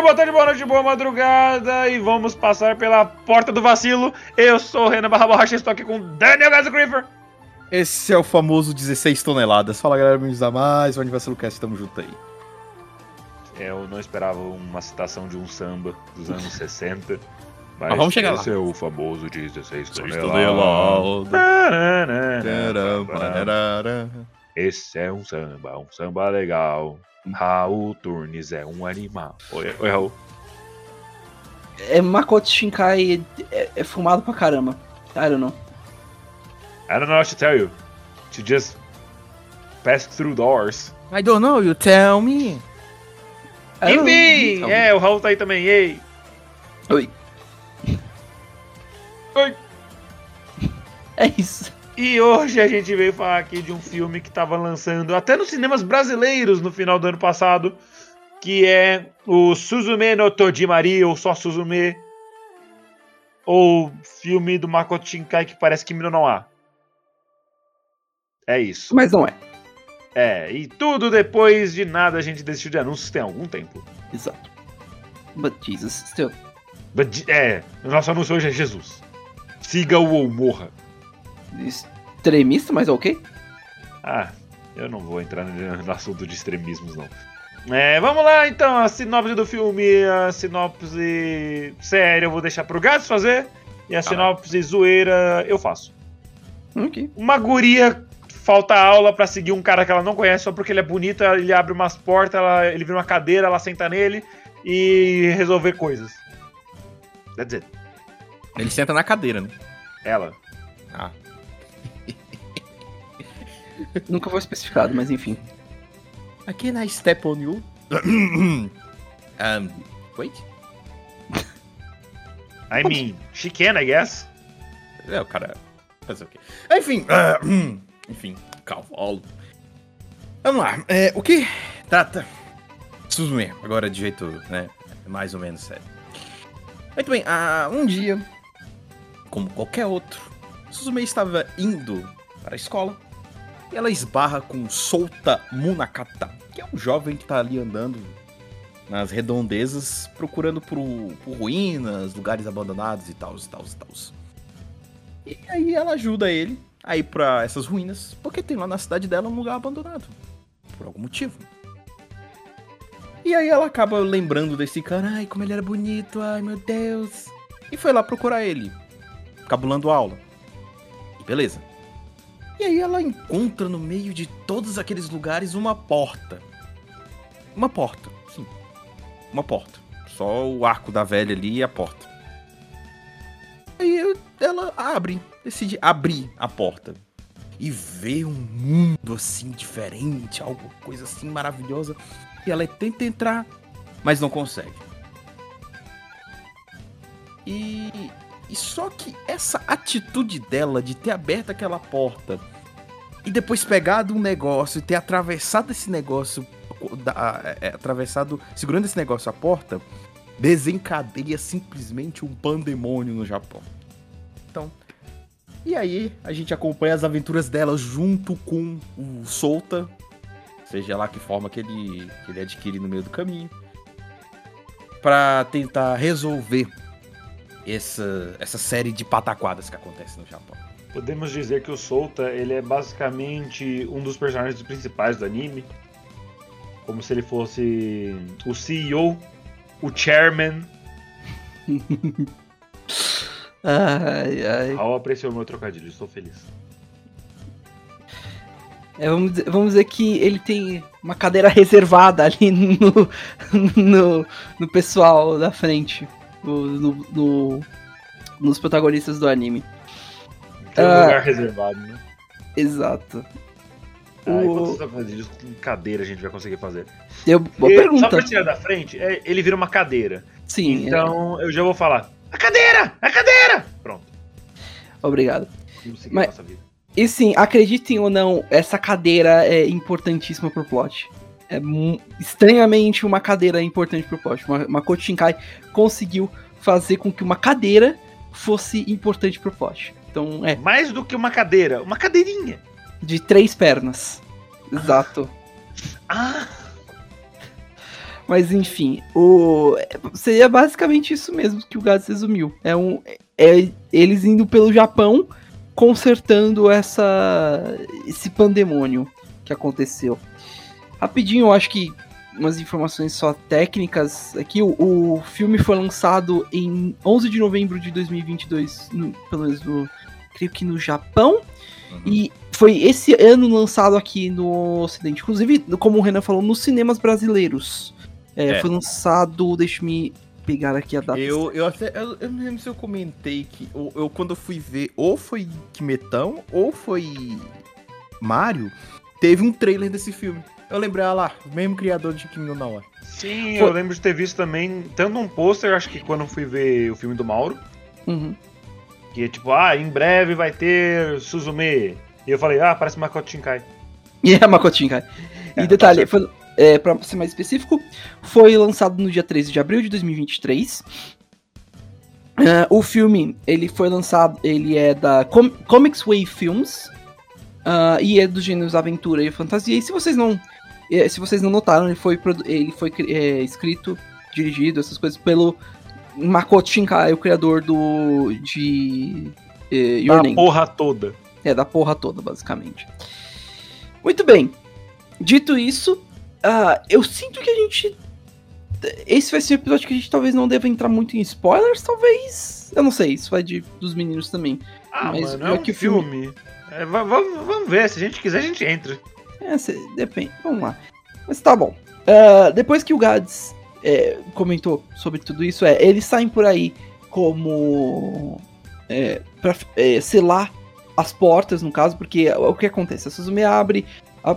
dia, boa tarde, boa noite, boa madrugada e vamos passar pela porta do vacilo. Eu sou o Renan Barra Borracha e estou aqui com Daniel Griffer. Esse é o famoso 16 toneladas. Fala galera, bem-vindos a mais um Aniversário Cast, tamo junto aí. Eu não esperava uma citação de um samba dos anos 60. Mas, Mas vamos chegar lá. esse é o famoso 16 toneladas. Esse é um samba, um samba legal. Raul Turnes é um animal. Oi, oi Raul. É Makoto Shinkai é, é fumado pra caramba. I don't know. I don't know what to tell you. To just pass through doors. I don't know, you tell me. Enfim, é, o Raul tá aí também. Ei. Oi. Oi. É isso. E hoje a gente veio falar aqui de um filme que tava lançando até nos cinemas brasileiros no final do ano passado, que é o Suzume no Tojimari, ou só Suzume, ou filme do Makoto Shinkai que parece que não há. É isso. Mas não é. É, e tudo depois de nada a gente desistiu de anúncios tem algum tempo. Exato. But Jesus, still. But, é, o nosso anúncio hoje é Jesus. Siga-o ou morra. Extremista, mas ok? Ah, eu não vou entrar no assunto de extremismos, não. É, vamos lá então, a sinopse do filme, a sinopse séria eu vou deixar pro Gats fazer, e a sinopse zoeira eu faço. Ok. Uma guria falta aula pra seguir um cara que ela não conhece só porque ele é bonito, ele abre umas portas, ela- ele vira uma cadeira, ela senta nele e resolver coisas. That's it. Ele senta na cadeira, né? Ela. Ah. Nunca foi especificado, mas enfim. Aqui na Step on You. um, wait? I mean, she can, I guess. É, o cara. Fazer o quê? Enfim. hum, enfim, cavalo. Vamos lá. É, o que trata. Suzume, agora de jeito, né? Mais ou menos sério. Muito bem, ah, um dia, como qualquer outro, Suzume estava indo para a escola ela esbarra com Solta Munakata, que é um jovem que está ali andando nas redondezas, procurando por, por ruínas, lugares abandonados e tal, e tal, e tal. E aí ela ajuda ele a ir pra essas ruínas, porque tem lá na cidade dela um lugar abandonado. Por algum motivo. E aí ela acaba lembrando desse cara, ai, como ele era bonito, ai meu Deus. E foi lá procurar ele, cabulando aula. E beleza. E aí ela encontra no meio de todos aqueles lugares uma porta. Uma porta, sim. Uma porta. Só o arco da velha ali e a porta. Aí ela abre, decide abrir a porta. E vê um mundo assim diferente, algo, coisa assim maravilhosa. E ela tenta entrar, mas não consegue. E, e só que essa atitude dela de ter aberto aquela porta e depois pegado um negócio e ter atravessado esse negócio, da- é, atravessado, segurando esse negócio a porta, desencadeia simplesmente um pandemônio no Japão. Então, e aí a gente acompanha as aventuras dela junto com o Solta, seja lá que forma que ele, que ele adquire no meio do caminho, pra tentar resolver essa, essa série de pataquadas que acontece no Japão. Podemos dizer que o Solta, ele é basicamente um dos personagens principais do anime. Como se ele fosse o CEO, o chairman. Ai, ai. Raul apreciou meu trocadilho, estou feliz. É, vamos, dizer, vamos dizer que ele tem uma cadeira reservada ali no, no, no pessoal da frente, no, no- no- nos protagonistas do anime. Tem um Ah. lugar reservado, né? Exato. Ah, O- quantos trocadilhos com cadeira a gente vai conseguir fazer? Eu, boa E, Só pra tirar da frente, é, ele vira uma cadeira. Sim, Então eu já vou falar. A cadeira! A cadeira! Pronto. é, obrigado. Mas-. E sim, acreditem ou não, essa cadeira é importantíssima pro plot. É estranhamente uma cadeira importante pro plot. Uma, Shinkai conseguiu fazer com que uma cadeira fosse importante pro plot. Então, é, Mais do que uma cadeira, uma cadeirinha. de três pernas. Exato. Ah! Mas enfim, o seria basicamente isso mesmo que o Gats resumiu. É um é eles indo pelo Japão consertando essa esse pandemônio que aconteceu. Rapidinho, eu acho que umas informações só técnicas aqui. O, o filme foi lançado em 11 de novembro de 2022, no, pelo menos no, creio que no Japão. Uhum. E foi esse ano lançado aqui no Ocidente. Inclusive, como o Renan falou, nos cinemas brasileiros. É, É. Foi lançado, deixa-me pegar aqui a data. Eu, eu até. Eu, eu não lembro se eu comentei que. Eu, eu, quando eu fui ver, ou foi Kimetão, ou foi Mario, teve um trailer desse filme. Eu lembrei, ah lá, o mesmo criador de Kimi no Na wa. Sim, Foi- eu lembro de ter visto também, tanto um pôster, acho que quando eu fui ver o filme do Mauro, Uhum. que é tipo, ah, em breve vai ter Suzume. E eu falei, ah, parece Makoto Shinkai. E é Makoto Shinkai. É, E detalhe, tá foi, é, pra ser mais específico, foi lançado no dia 13 de abril de 2023. Ah, o filme, ele foi lançado, ele é da Com Comics Wave Films, ah, e é dos gêneros aventura e fantasia. E se vocês não, se vocês não notaram, ele foi, ele foi eh, escrito, dirigido, essas coisas, pelo Makoto Shinkai, o criador do de eh, Your Da Name. porra toda. É, da porra toda, basicamente. Muito bem. Dito isso, ah, eu sinto que a gente. Esse vai ser um episódio que a gente talvez não deva entrar muito em spoilers, talvez. Eu não sei, isso vai de, dos meninos também. Ah, Mas mano, já é um que o filme. É, va- va- vamos ver, se a gente quiser, a gente entra. É, cê- depende. Vamos lá. Mas tá bom. Ah, depois que o Gads é, comentou sobre tudo isso, é, eles saem por aí como. É, pra é, selar as portas, no caso, porque o que acontece? A Suzume abre a,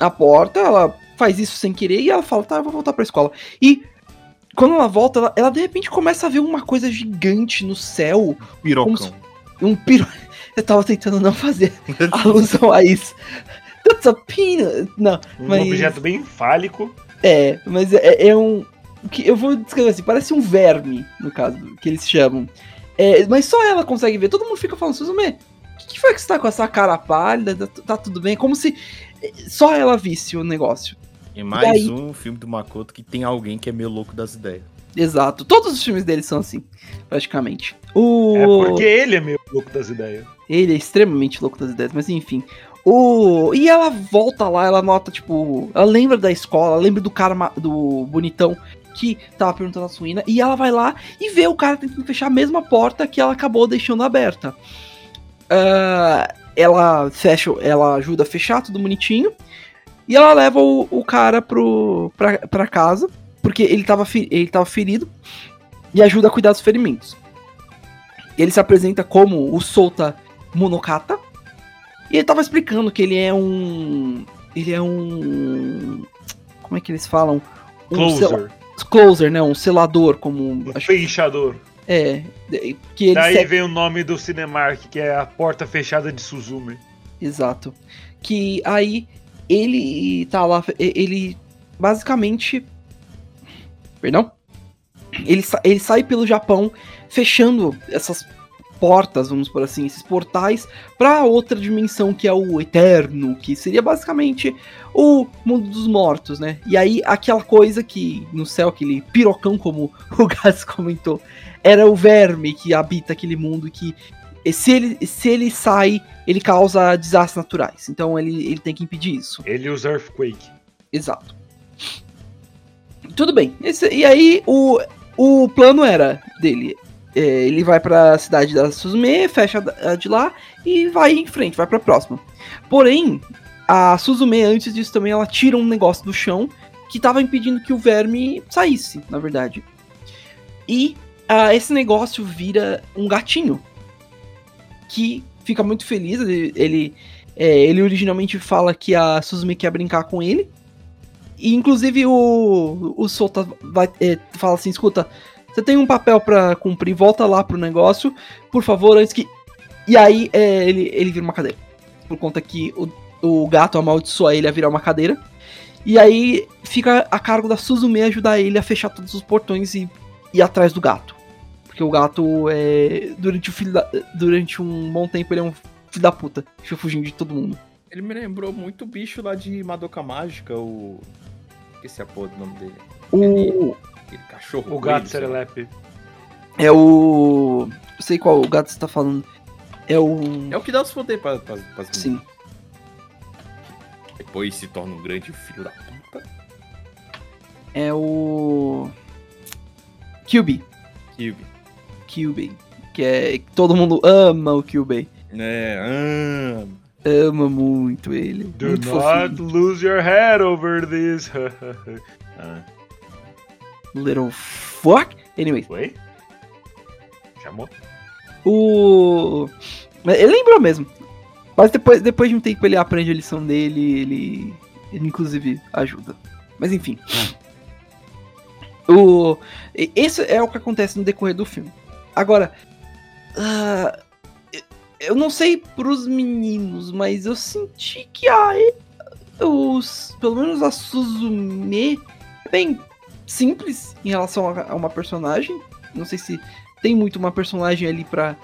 a porta, ela faz isso sem querer e ela fala, tá, eu vou voltar pra escola. E quando ela volta, ela, ela de repente começa a ver uma coisa gigante no céu, Pirocão. Um piro. Eu tava tentando não fazer alusão a isso. That's a peanut. Não, Um Mas- objeto bem fálico. é, mas é, é um. o que Eu vou descrever assim, parece um verme, no caso, que eles chamam. É, mas só ela consegue ver. Todo mundo fica falando, Suzume, o que, que foi que você tá com essa cara pálida? Tá, tá tudo bem? Como se é, só ela visse o negócio. E mais E aí? um filme do Makoto que tem alguém que é meio louco das ideias. Exato. Todos os filmes dele são assim, praticamente. O... É porque ele é meio louco das ideias. Ele é extremamente louco das ideias, mas enfim. O... E ela volta lá, ela nota, tipo. Ela lembra da escola, lembra do cara do bonitão que tava perguntando a suína. E ela vai lá e vê o cara tentando fechar a mesma porta que ela acabou deixando aberta. Ah, ela fecha, ela ajuda a fechar tudo bonitinho. E ela leva o, o cara pro, pra, pra casa, porque ele tava, ele tava ferido. E ajuda a cuidar dos ferimentos. Ele se apresenta como o Solta Monokata. E ele tava explicando que ele é um. Ele é um. Como é que eles falam? Um sel- Closer. closer, né? Um selador, como. Um acho- fechador. é. Que ele Daí se- vem o nome do Cinemark, que é a porta fechada de Suzume. Exato. Que aí ele tá lá, ele basicamente. Perdão? Ele, sa- ele sai pelo Japão fechando essas portas, vamos por assim, esses portais pra outra dimensão que é o Eterno, que seria basicamente o mundo dos mortos, né? E aí aquela coisa que no céu, aquele pirocão, como o Gás comentou, era o verme que habita aquele mundo que se ele, se ele sai, ele causa desastres naturais. Então ele, ele tem que impedir isso. Ele usa Earthquake. Exato. Tudo bem. Esse- e aí o, o plano era dele. É, ele vai pra cidade da Suzume, fecha a de lá e vai em frente, vai pra próxima. Porém, a Suzume, antes disso também, ela tira um negócio do chão que tava impedindo que o verme saísse, na verdade. E ah, esse negócio vira um gatinho que fica muito feliz. Ele, ele, É, ele originalmente fala que a Suzume quer brincar com ele. E inclusive o, o Solta vai, é, fala assim: escuta, você tem um papel pra cumprir, volta lá pro negócio, por favor, antes que. E aí é, ele, ele vira uma cadeira. Por conta que o, o gato amaldiçoa ele a virar uma cadeira. E aí fica a cargo da Suzume ajudar ele a fechar todos os portões e ir atrás do gato. Porque o gato, é, durante, o da- durante um bom tempo, ele é um filho da puta. Fica fugindo de todo mundo. Ele me lembrou muito o bicho lá de Madoka Mágica, o. Esqueci a porra do nome dele. O, Aquele cachorro. O coelho, gato. Serelepe. é o. Eu sei qual o gato você tá falando. É o. É o que dá os poderes pra, pra, meninas. Sim. Depois se torna um grande filho da puta. É o. Kyubi. Kyubi. Kyubi. Que é. Todo mundo ama o Kyubi. É, ah, Ama muito ele. Do muito not fofinho. lose your head over this. ah, Little fuck. Anyways. foi? Chamou? O. Ele lembrou mesmo. Mas depois, depois de um tempo ele aprende a lição dele, ele. Ele inclusive ajuda. Mas enfim. O. Esse é o que acontece no decorrer do filme. Agora. ah, eu- não sei pros meninos, mas eu senti que a. Os, pelo menos a Suzume bem simples em relação a, uma personagem. Não sei se tem muito uma personagem ali pra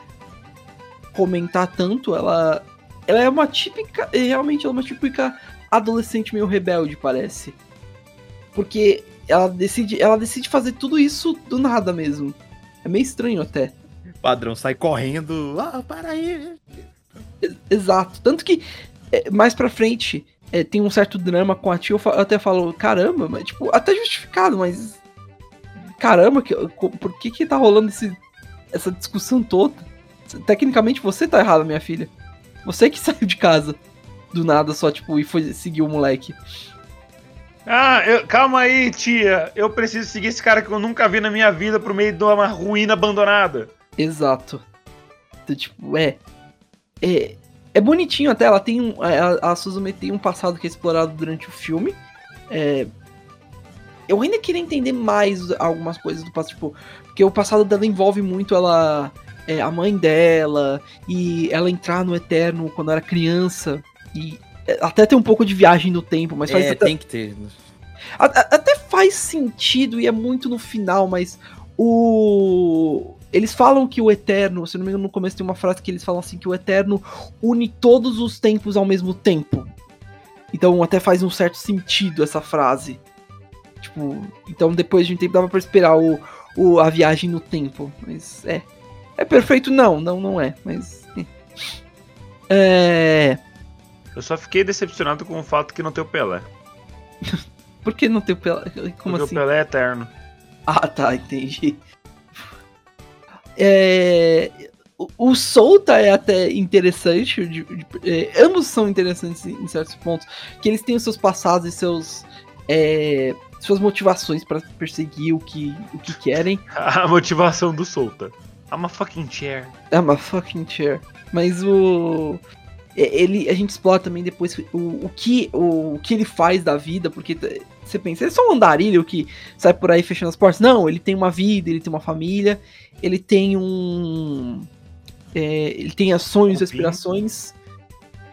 comentar tanto. Ela, ela é uma típica, realmente ela é uma típica adolescente meio rebelde, parece. Porque ela decide, ela decide fazer tudo isso do nada mesmo. É meio estranho até. padrão, sai correndo. Ah, para aí. Exato. Tanto que é, mais pra frente é, tem um certo drama com a tia. Eu, eu até falo, caramba, mas tipo, até justificado, mas. Caramba, que, por que que tá rolando esse, essa discussão toda? Tecnicamente você tá errado, minha filha. Você que saiu de casa do nada só, tipo, e foi seguir o moleque. Ah, eu- calma aí, tia. Eu preciso seguir esse cara que eu nunca vi na minha vida pro meio de uma ruína abandonada. Exato. Então, tipo, é. É, é bonitinho até, ela tem um. A, a Suzume tem um passado que é explorado durante o filme. É, eu ainda queria entender mais algumas coisas do passado, tipo, porque o passado dela envolve muito ela. é, a mãe dela, e ela entrar no Eterno quando era criança. E é, até tem um pouco de viagem no tempo, mas faz É, até- tem que ter. a- a- até faz sentido e é muito no final, mas o. Eles falam que o Eterno, se não me engano, no começo tem uma frase que eles falam assim: que o Eterno une todos os tempos ao mesmo tempo. Então até faz um certo sentido essa frase. Tipo, então depois de um tempo dava pra esperar o, o, a viagem no tempo. Mas é. É perfeito? Não, não, não é. Mas. É. Eu só fiquei decepcionado com o fato que não tem o Pelé. Por que não tem o Pelé? Como porque assim? o Pelé é eterno. Ah, tá, entendi. É, o, o Solta é até interessante, de- de- é, ambos são interessantes em, em certos pontos, que eles têm os seus passados e seus é, suas motivações pra perseguir o que, o que querem. A motivação do Solta. I'm a fucking chair. É uma fucking chair. Mas o. é, Ele, a gente explora também depois o, o, que, o, o que ele faz da vida, porque você pensa, ele é só um andarilho que sai por aí fechando as portas. Não, ele tem uma vida, ele tem uma família, ele tem um. é, ele tem sonhos, aspirações.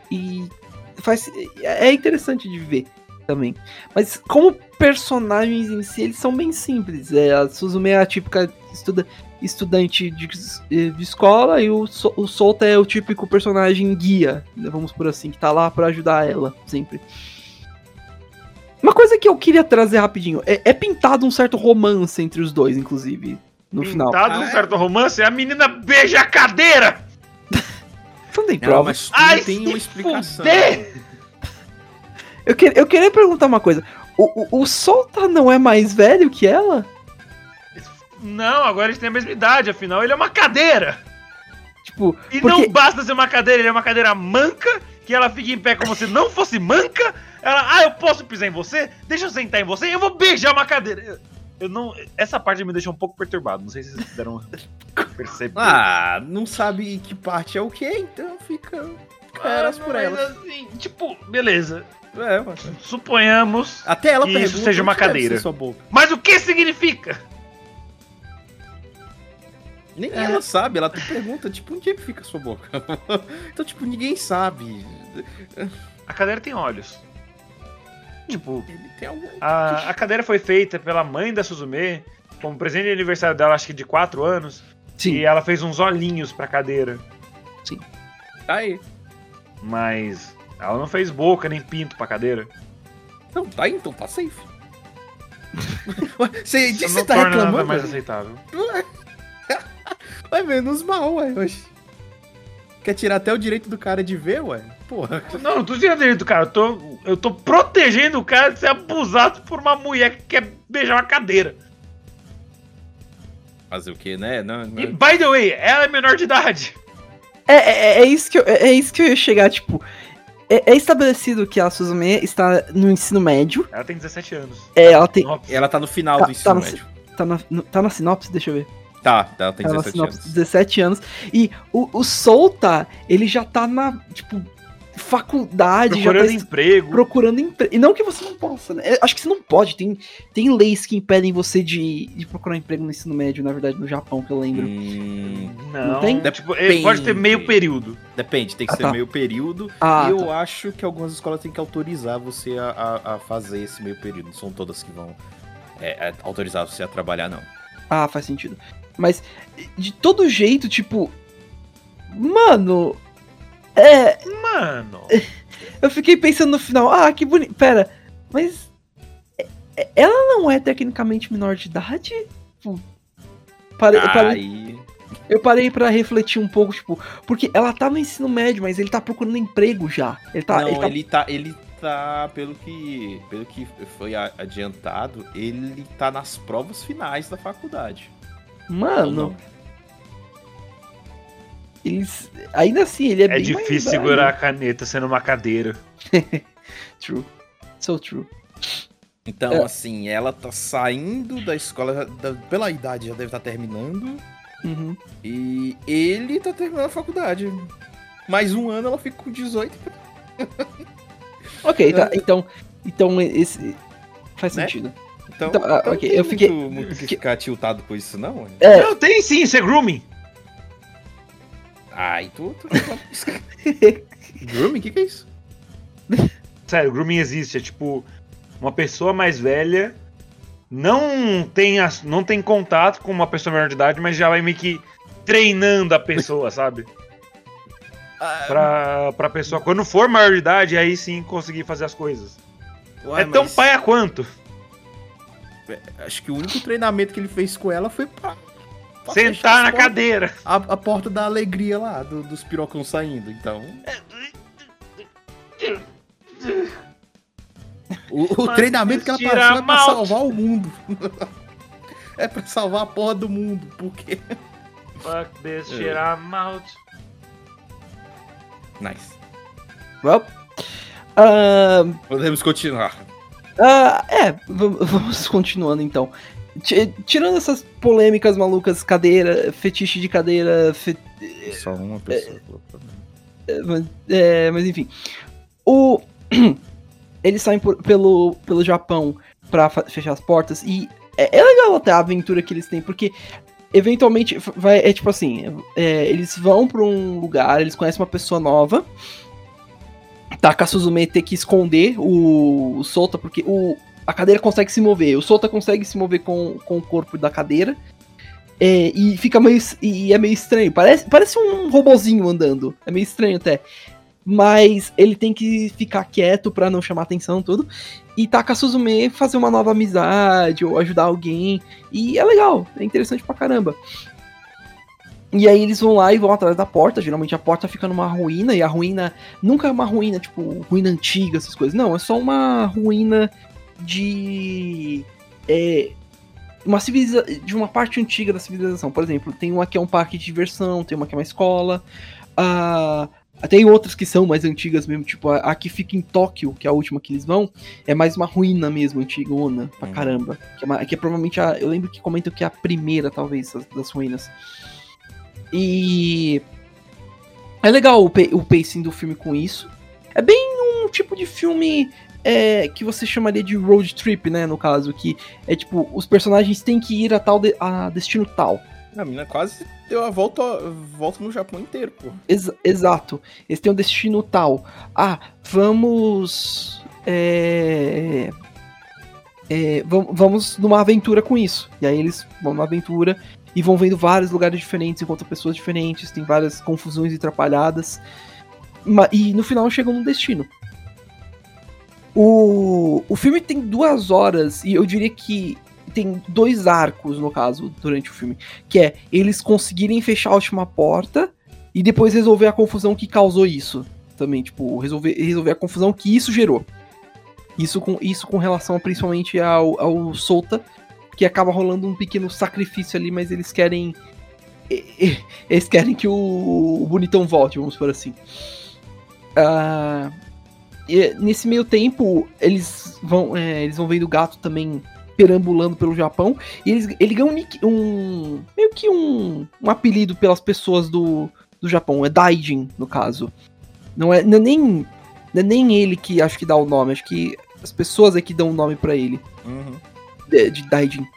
E faz, é interessante de ver também. Mas como personagens em si, eles são bem simples. É, a Suzume é a típica estuda, estudante de, de escola e o, o Solta é o típico personagem guia, né, vamos por assim, que tá lá pra ajudar ela, sempre. Uma coisa que eu queria trazer rapidinho, é, é pintado um certo romance entre os dois, inclusive, no final. Pintado Ah, num é? certo romance, a menina beija a cadeira! Não tem Não, prova. mas Ai, tem uma explicação. fuder! Eu, que, eu queria perguntar uma coisa. O, o, o Solta não é mais velho que ela? Não, agora eles têm a mesma idade, afinal ele é uma cadeira! Tipo, E porque... não basta ser uma cadeira, ele é uma cadeira manca, que ela fica em pé como se não fosse manca. Ela, ah, eu posso pisar em você? Deixa eu sentar em você, eu vou beijar uma cadeira. Eu, eu não. Essa parte me deixou um pouco perturbado. Não sei se vocês deram perceber. Ah, não sabe que parte é o que, então fica. elas por Mas, elas. assim, tipo, beleza. É, ué. Suponhamos. Até ela Que isso seja uma cadeira. Mas o que significa? Nem É. ela sabe, ela te pergunta, tipo, onde é que fica a sua boca? então, tipo, ninguém sabe. A cadeira tem olhos. Tipo, Ele tem algum. a, a cadeira foi feita pela mãe da Suzume como presente de aniversário dela, acho que de 4 anos. Sim. E ela fez uns olhinhos pra cadeira. Tá aí. Mas ela não fez boca nem pinto pra cadeira. Não, tá aí, então tá safe. Você disse que tá torna nada reclamando? mais aceitável. Ué, menos mal, ué. Oxi. Quer tirar até o direito do cara de ver, ué? Porra. Não, não tô tirando direito do cara. Eu tô, eu tô protegendo o cara de ser abusado por uma mulher que quer beijar uma cadeira. Fazer o quê, né? Não, não- E, by the way, ela é menor de idade. É, é, é isso que eu, é, é isso que eu ia chegar, tipo. É, é estabelecido que a Suzume está no ensino médio. Ela tem 17 anos. É, ela tem. Ela tá no final Tá- do ensino tá no- médio. Tá na, no- tá na sinopse, deixa eu ver. Tá, ela tem Tá na 17 sinopse, anos. 17 anos. E o, o Solta, ele já tá na, tipo, faculdade, já Procurando tá emprego. procurando emprego. E não que você não possa, né? Acho que você não pode. Tem, tem leis que impedem você de, de procurar emprego no ensino médio, na verdade, no Japão, que eu lembro. Hum, Não, Não tem? Tipo, ele pode ter meio período. depende, tem que Ah, ser tá. meio período. Ah, e eu tá. acho que algumas escolas têm que autorizar você a, a- a fazer esse meio período. Não são todas que vão é, é, autorizar você a trabalhar, não. Ah, faz sentido. Mas, de todo jeito, tipo. Mano. É. Mano. Eu fiquei pensando no final, ah, que bonito. Pera, mas. é- é- Ela não é tecnicamente menor de idade? Tipo, Parei, eu, parei, eu parei pra refletir um pouco, tipo, porque ela tá no ensino médio, mas ele tá procurando emprego já. Ele tá. não, ele tá- ele tá. Ele tá, pelo que, pelo que foi adiantado, ele tá nas provas finais da faculdade. Mano, não? eles. Ainda assim, ele é, É bem difícil mais velho. segurar a caneta sendo uma cadeira. True. So true. Então, É. assim, ela tá saindo da escola, da- pela idade já deve estar terminando, Uhum. e ele tá terminando a faculdade. Mais um ano ela fica com 18. Ok, É. tá. Então. Então, esse. Faz Né? sentido. Então, Então, ah, então ok, não tem eu fiquei- muito, muito que ficar tiltado com isso, não. É. Não, tem sim, isso é grooming. Ai, tu. tu Grooming? O que, que é isso? Sério, grooming existe. É tipo, uma pessoa mais velha não tem, as- não tem contato com uma pessoa menor de idade, mas já vai meio que treinando a pessoa, sabe? Ah, Pra, pra pessoa, quando for maior de idade, aí sim conseguir fazer as coisas. ué, é tão mas paia quanto. Acho que o único treinamento que ele fez com ela foi pra. pra Sentar na portas- cadeira. A, a porta da alegria lá, do- dos pirocão saindo, então. O, o treinamento que ela passou é pra salvar o mundo. é pra salvar a porra do mundo, porque. Fuck this É. shit, I'm out. Nice. Well. ahn, Podemos continuar. Ah, é, vam- vamos continuando então. Ti- Tirando essas polêmicas malucas, cadeira, fetiche de cadeira, fe- Só uma pessoa. mas, é, mas enfim. O, eles saem por- pelo, pelo Japão pra fa- fechar as portas e é, é legal até a aventura que eles têm, porque eventualmente vai, é tipo assim, é, eles vão pra um lugar, eles conhecem uma pessoa nova, Taka Suzume ter que esconder o, o Sota, porque o, a cadeira consegue se mover, o Sota consegue se mover com, com o corpo da cadeira, é, e fica meio. E é meio estranho. Parece, parece um robozinho andando. É meio estranho até. Mas ele tem que ficar quieto pra não chamar atenção tudo. E Taka Suzume fazer uma nova amizade ou ajudar alguém. E é legal, é interessante pra caramba. E aí eles vão lá e vão atrás da porta. Geralmente a porta fica numa ruína. E a ruína nunca é uma ruína, tipo, ruína antiga, essas coisas. Não, é só uma ruína de. É, uma civiliza de uma parte antiga da civilização. Por exemplo, tem uma que é um parque de diversão, tem uma que é uma escola. ah, tem outras que são mais antigas mesmo, tipo a, a que fica em Tóquio, que é a última que eles vão, é mais uma ruína mesmo, antigona, pra Uhum. caramba. Que é, uma- que é provavelmente a. Eu lembro que comentam que é a primeira, talvez, das, das ruínas. E. É legal o, o pacing do filme com isso. É bem um tipo de filme é, que você chamaria de road trip, né? No caso, que é tipo, os personagens têm que ir a tal de- a destino tal. A mina quase deu a volta, volta no Japão inteiro, pô. Ex- exato. Eles têm um destino tal. Ah, vamos. É, é, vam- vamos numa aventura com isso. E aí eles vão numa aventura e vão vendo vários lugares diferentes, encontram pessoas diferentes, tem várias confusões e atrapalhadas. E no final chegam no destino. O, o filme tem duas horas, e eu diria que tem dois arcos, no caso, durante o filme. Que é eles conseguirem fechar a última porta e depois resolver a confusão que causou isso. Também, tipo, resolver, resolver a confusão que isso gerou. Isso com, isso com relação principalmente ao, ao Solta, que acaba rolando um pequeno sacrifício ali, mas eles querem. Eles querem que o, Bonitão volte, vamos por assim. E nesse meio tempo, eles vão, é, eles vão vendo o gato também perambulando pelo Japão. E eles, ele ganha um, um- meio que um, um apelido pelas pessoas do, do Japão. É Daijin, no caso. Não é, não é nem não é nem ele que acho que dá o nome, acho que as pessoas é que dão o nome pra ele Uhum. de, de Daijin.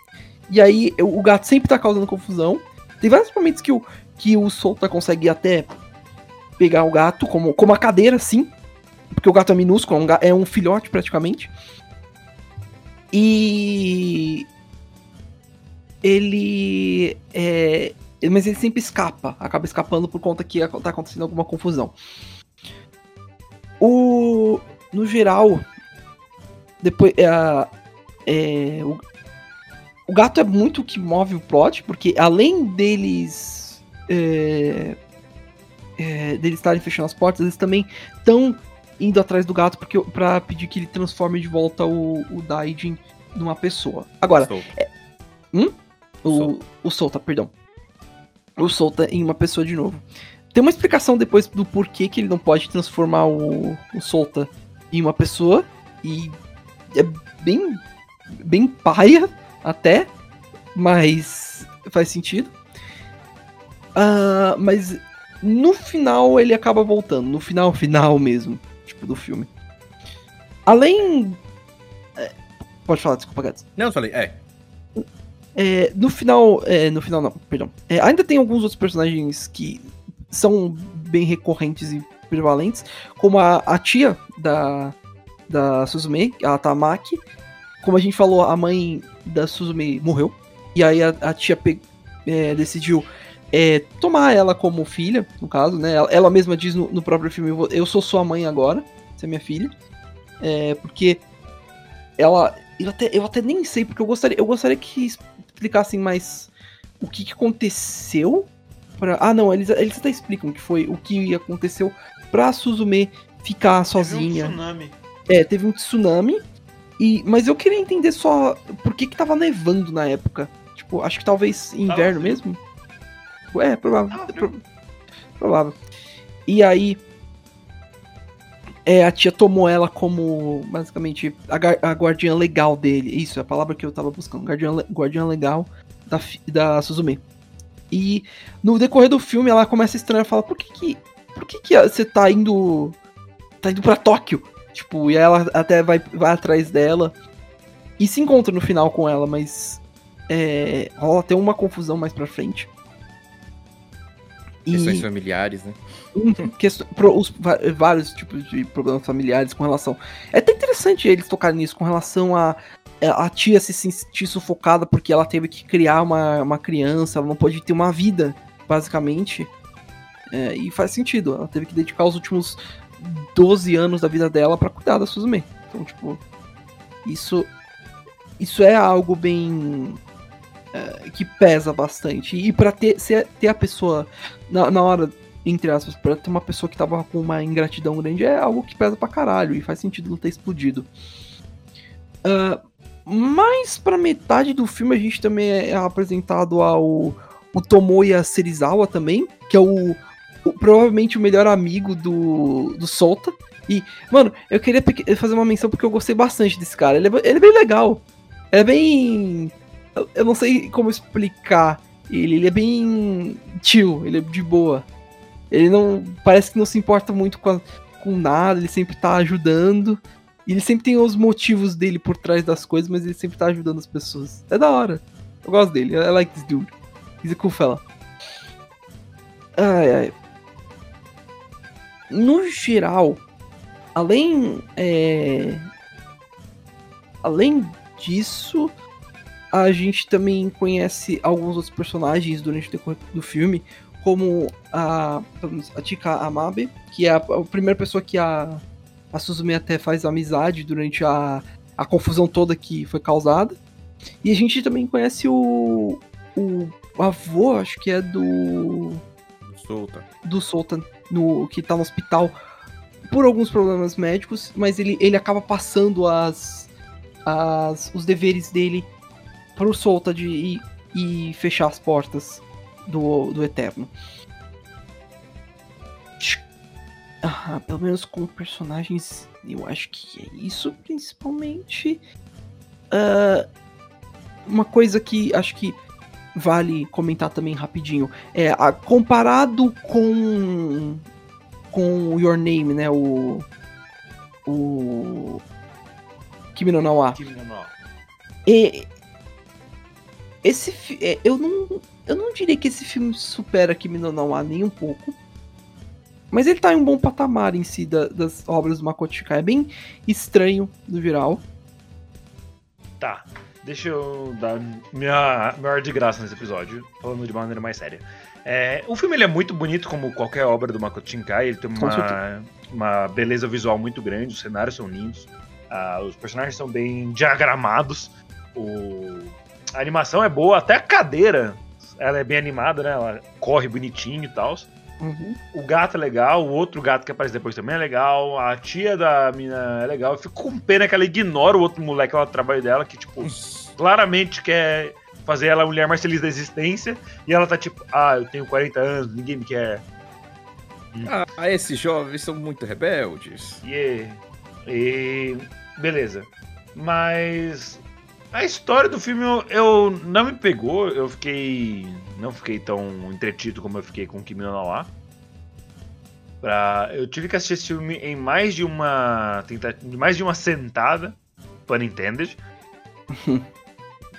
E aí o gato sempre tá causando confusão. Tem vários momentos que o que o Solta consegue até pegar o gato como como a cadeira, sim. Porque o gato é minúsculo, é um, é um filhote praticamente. E ele é, mas ele sempre escapa, acaba escapando por conta que tá acontecendo alguma confusão. O no geral, depois é, é, o, o gato é muito o que move o plot, porque além deles é, é, deles estarem fechando as portas, eles também estão indo atrás do gato porque para pedir que ele transforme de volta o, o Daijin numa pessoa. Agora, Estou. o, Solta. o Solta, perdão. O Solta em uma pessoa de novo. Tem uma explicação depois do porquê que ele não pode transformar o, o Solta em uma pessoa. E é bem, bem paia até, mas faz sentido. Ah, mas no final ele acaba voltando. No final, final mesmo, tipo, do filme. Além... é, Pode falar, desculpa, Gats. Não, eu falei, é. É, no final. é, no final não, perdão. É, ainda tem alguns outros personagens que são bem recorrentes e prevalentes, como a, a tia da, da Suzume, a Tamaki. Como a gente falou, a mãe da Suzume morreu. E aí a, a tia pe- é, decidiu é, tomar ela como filha, no caso, né? Ela, ela mesma diz no, no próprio filme: "Eu sou sua mãe agora, você é minha filha. É, porque ela. Eu até, eu até nem sei, porque eu gostaria, eu gostaria que explicassem mais o que, que aconteceu pra. Ah, não, eles, eles até explicam que foi o que aconteceu pra Suzume ficar sozinha. Teve um tsunami. É, teve um tsunami. E, mas eu queria entender só por que, que tava nevando na época. Tipo, acho que talvez inverno mesmo. É, provável. É pro- provável. E aí. É, a tia tomou ela como, basicamente, a, a guardiã legal dele. Isso, é a palavra que eu tava buscando. Guardiã, guardiã legal da, da Suzume. E no decorrer do filme ela começa a estranhar e fala, por que que. Por que que você tá indo. Tá indo pra Tóquio? Tipo, e ela até vai, vai atrás dela. E se encontra no final com ela, mas. É, rola até uma confusão mais pra frente. Questões familiares, né? Uhum, questão- pro- os vários tipos de problemas familiares com relação. É até interessante eles tocarem nisso com relação a a tia se sentir sufocada porque ela teve que criar uma, uma criança, ela não pode ter uma vida, basicamente. É, e faz sentido, ela teve que dedicar os últimos 12 anos da vida dela pra cuidar da Suzume. Então, tipo, isso isso é algo bem é, que pesa bastante. E pra ter, ter a pessoa na, na hora entre aspas, pra ter uma pessoa que tava com uma ingratidão grande é algo que pesa pra caralho e faz sentido não ter explodido. Ah, mais pra metade do filme a gente também é apresentado ao o Tomoya Serizawa também, que é o, o- provavelmente o melhor amigo do, do Solta. E, mano, eu queria fazer uma menção porque eu gostei bastante desse cara. Ele é, ele é bem legal. É bem. eu- Eu não sei como explicar ele. Ele é bem chill, ele é de boa. Ele não. Parece que não se importa muito com, a- com nada, ele sempre tá ajudando. E ele sempre tem os motivos dele por trás das coisas, mas ele sempre tá ajudando as pessoas. É da hora. Eu gosto dele. I like this dude. He's a cool fella. Ai, ai. No geral, além. é, Além disso, a gente também conhece alguns outros personagens durante o decorrer do filme, como a, a Tika Amabe, que é a, a primeira pessoa que a, a Suzume até faz amizade durante a, a confusão toda que foi causada. E a gente também conhece o, o avô, acho que é do Solta. do Sultan, no, que tá no hospital por alguns problemas médicos, mas ele, ele acaba passando as, as os deveres dele pro Sultan de ir e fechar as portas do, do Eterno. Ah, pelo menos com personagens, eu acho que é isso, principalmente. Ah, uma coisa que acho que vale comentar também rapidinho. É, a- comparado com com o Your Name, né, o o Kimi no Na wa. E esse é, eu não eu não diria que esse filme supera Kimi no Na wa nem um pouco. Mas ele tá em um bom patamar em si da- das obras do Makoto Shinkai. É bem estranho no geral. Tá, deixa eu dar minha maior de graça nesse episódio, falando de maneira mais séria. É, o filme ele é muito bonito, como qualquer obra do Makoto Shinkai, ele tem uma, uma beleza visual muito grande, os cenários são lindos, ah, os personagens são bem diagramados, o- a animação é boa, até a cadeira ela é bem animada, né? Ela corre bonitinho e tal. Uhum. O gato é legal, o outro gato que aparece depois também é legal, a tia da mina é legal. Eu fico com pena que ela ignora o outro moleque lá do trabalho dela, que, tipo, claramente quer fazer ela a mulher mais feliz da existência. E ela tá tipo, ah, eu tenho 40 anos, ninguém me quer. Ah, esses jovens são muito rebeldes. Yeah. E. Beleza. Mas. A história do filme eu, eu- não me pegou, eu fiquei. Não fiquei tão entretido como eu fiquei com Kimi no Na wa. Pra, eu tive que assistir esse filme em mais de uma tentativa, mais de uma sentada, pun intended.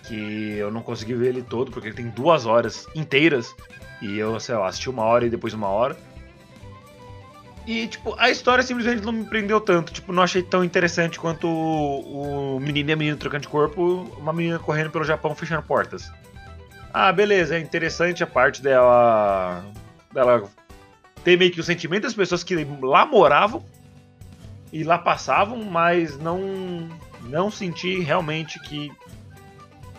que eu não consegui ver ele todo, porque ele tem duas horas inteiras. E eu, sei lá, assisti uma hora e depois uma hora. E, tipo, a história simplesmente não me prendeu tanto. Tipo, não achei tão interessante quanto o, o menino e a menina trocando de corpo, uma menina correndo pelo Japão fechando portas. Ah, beleza, é interessante a parte dela. dela ter meio que o sentimento das pessoas que lá moravam e lá passavam, mas não. não senti realmente que